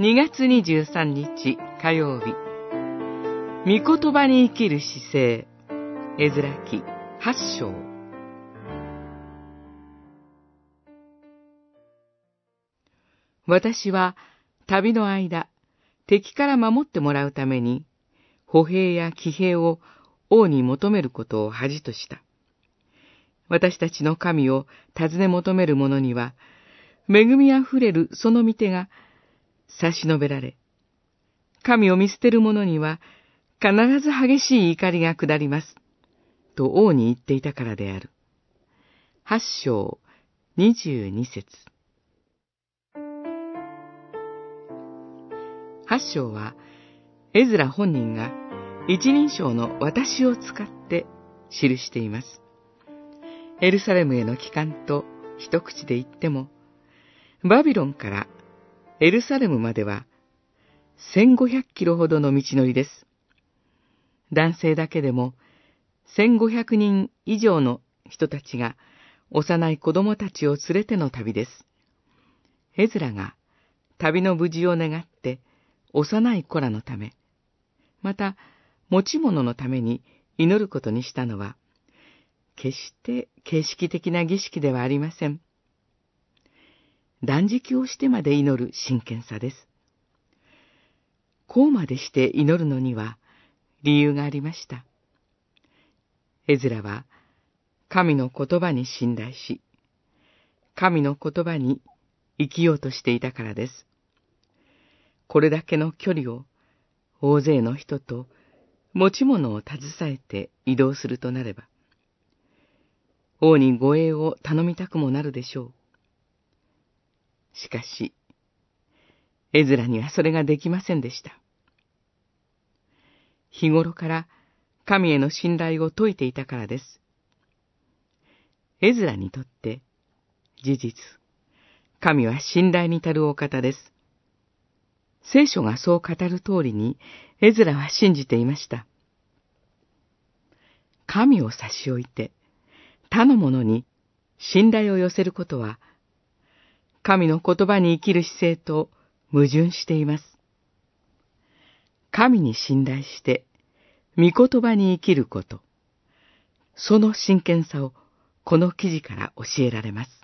2月23日火曜日。御言葉に生きる姿勢。絵面記8章。私は旅の間敵から守ってもらうために歩兵や騎兵を王に求めることを恥とした。私たちの神を尋ね求める者には、恵みあふれるその御手が差し伸べられ、神を見捨てる者には必ず激しい怒りが下ります。と王に言っていたからである。八章二十二節八章は、エズラ本人が一人称の私を使って記しています。エルサレムへの帰還と一口で言っても、バビロンからエルサレムまでは1500キロほどの道のりです。男性だけでも1500人以上の人たちが幼い子供たちを連れての旅です。エズラが旅の無事を願って幼い子らのため、また持ち物のために祈ることにしたのは、決して形式的な儀式ではありません。断食をしてまで祈る真剣さです。こうまでして祈るのには理由がありました。エズラは神の言葉に信頼し、神の言葉に生きようとしていたからです。これだけの距離を大勢の人と持ち物を携えて移動するとなれば、王に護衛を頼みたくもなるでしょう。しかし、エズラにはそれができませんでした。日頃から神への信頼を説いていたからです。エズラにとって事実、神は信頼に足るお方です。聖書がそう語る通りに、エズラは信じていました。神を差し置いて、他の者に信頼を寄せることは、神の言葉に生きる姿勢と矛盾しています。神に信頼して、御言葉に生きること、その真剣さをこの記事から教えられます。